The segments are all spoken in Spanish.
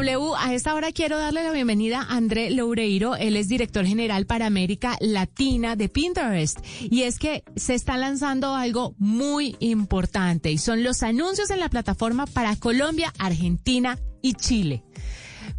W, a esta hora quiero darle la bienvenida a André Loureiro. Él es director general para América Latina de Pinterest. Y es que se está lanzando algo muy importante y son los anuncios en la plataforma para Colombia, Argentina y Chile.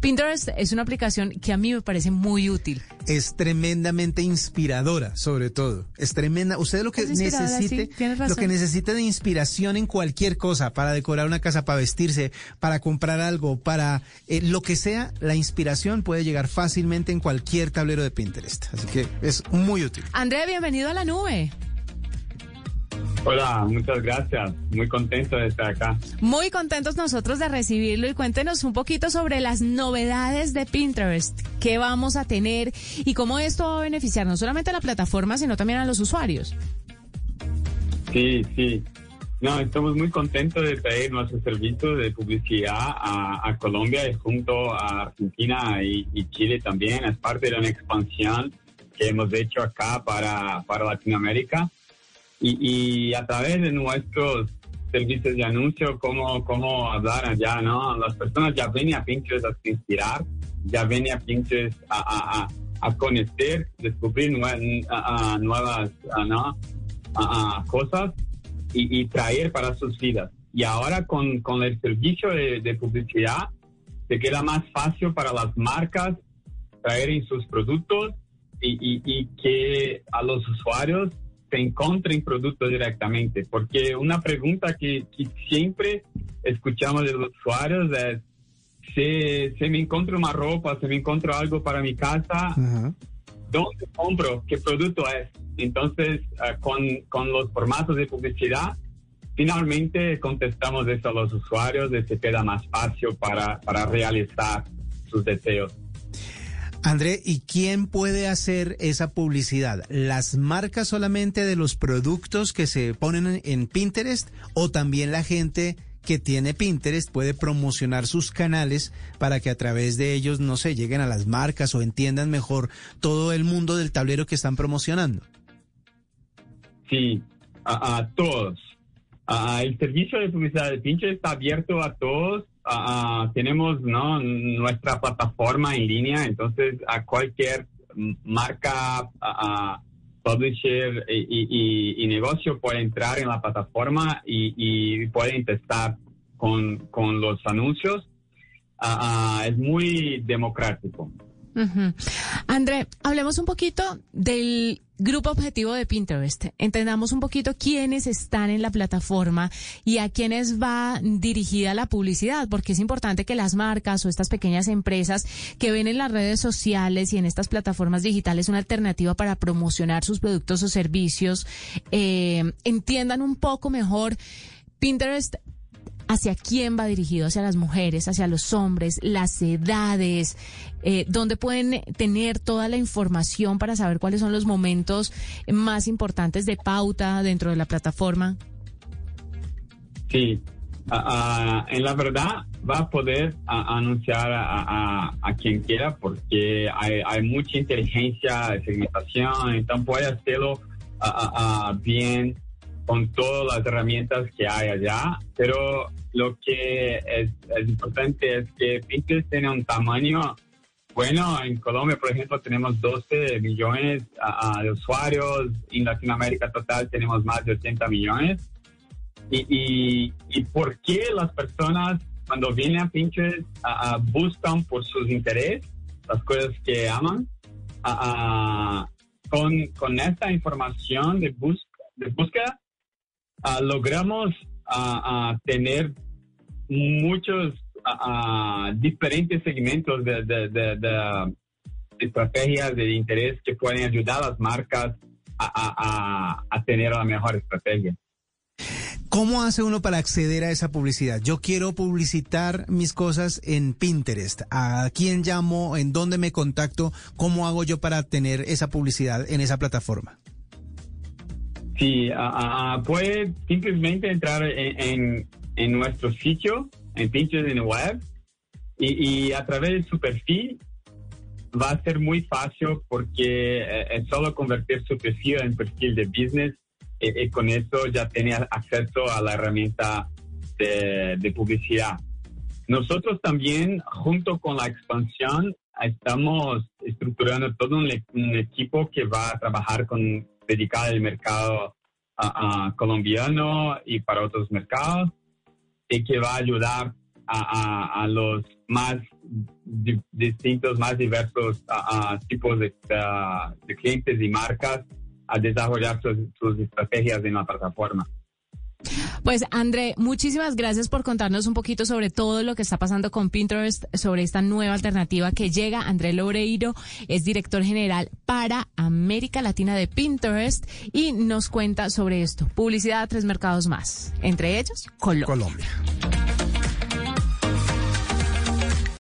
Pinterest es una aplicación que a mí me parece muy útil. Es tremendamente inspiradora, sobre todo. Es tremenda. Usted lo que necesite, lo que necesite de inspiración en cualquier cosa, para decorar una casa, para vestirse, para comprar algo, para eh, lo que sea, la inspiración puede llegar fácilmente en cualquier tablero de Pinterest. Así que es muy útil. André, bienvenido a la nube. Hola, muchas gracias. Muy contento de estar acá. Muy contentos nosotros de recibirlo y cuéntenos un poquito sobre las novedades de Pinterest, qué vamos a tener y cómo esto va a beneficiar no solamente a la plataforma, sino también a los usuarios. Sí, sí. No, estamos muy contentos de traer nuestro servicio de publicidad a, Colombia y junto a Argentina y, Chile también. Es parte de una expansión que hemos hecho acá para, para Latinoamérica y, a través de nuestros servicios de anuncio, cómo, cómo hablar allá, ¿no? Las personas ya ven a Pinterest a inspirar, ya ven a Pinterest a, a, a conocer, descubrir nuevas ¿no? cosas y, traer para sus vidas. Y ahora con, con el servicio de, publicidad, se queda más fácil para las marcas traer en sus productos y, y, y que a los usuarios se encuentren productos directamente, porque una pregunta que, siempre escuchamos de los usuarios es, si, si, me encuentro una ropa, si me encuentro algo para mi casa, ¿dónde compro? ¿Qué producto es? Entonces, ah, con, con, los formatos de publicidad, finalmente contestamos eso a los usuarios, de se queda más fácil para, para realizar sus deseos. André, ¿y quién puede hacer esa publicidad? ¿Las marcas solamente de los productos que se ponen en Pinterest o también la gente que tiene Pinterest puede promocionar sus canales para que a través de ellos, no sé, lleguen a las marcas o entiendan mejor todo el mundo del tablero que están promocionando? Sí, a, todos. El servicio de publicidad de Pinterest está abierto a todos uh, tenemos nuestra plataforma en línea, entonces a cualquier marca, uh, publisher y, negocio puede entrar en la plataforma y, y pueden testar con, con los anuncios. es muy democrático. André, hablemos un poquito del grupo objetivo de Pinterest. Entendamos un poquito quiénes están en la plataforma y a quiénes va dirigida la publicidad, porque es importante que las marcas o estas pequeñas empresas que ven en las redes sociales y en estas plataformas digitales una alternativa para promocionar sus productos o servicios, eh, entiendan un poco mejor Pinterest hacia quién va dirigido, hacia las mujeres, hacia los hombres, las edades, eh, dónde pueden tener toda la información para saber cuáles son los momentos más importantes de pauta dentro de la plataforma. Sí, en la verdad va a poder anunciar a, quien quiera porque hay, mucha inteligencia segmentación, entonces puede hacerlo bien con todas las herramientas que hay allá, pero lo que es, importante es que Pinterest tiene un tamaño bueno. En Colombia, por ejemplo, tenemos 12 millones de usuarios. En Latinoamérica total tenemos más de 80 millones. Y, y, por qué las personas cuando vienen a Pinterest buscan por sus intereses, las cosas que aman? con, con esta información de, de búsqueda, logramos a, tener muchos diferentes segmentos de, estrategias de interés que pueden ayudar a las marcas a, tener la mejor estrategia. ¿Cómo hace uno para acceder a esa publicidad? Yo quiero publicitar mis cosas en Pinterest. ¿A quién llamo? ¿En dónde me contacto? ¿Cómo hago yo para tener esa publicidad en esa plataforma? Sí, puede simplemente entrar en, nuestro sitio, en Pinterest en web, y, a través de su perfil va a ser muy fácil porque eh, es solo convertir su perfil en perfil de business y, con eso ya tiene acceso a la herramienta de, publicidad. Nosotros también, junto con la expansión, estamos estructurando todo un, equipo que va a trabajar con dedicado al mercado colombiano y para otros mercados y que va a ayudar a, los más distintos, más diversos tipos de, clientes y marcas a desarrollar sus estrategias en la plataforma. Pues André, muchísimas gracias por contarnos un poquito sobre todo lo que está pasando con Pinterest, sobre esta nueva alternativa que llega. André Loureiro es director general para América Latina de Pinterest y nos cuenta sobre esto. Publicidad a tres mercados más, entre ellos Colombia. Colombia.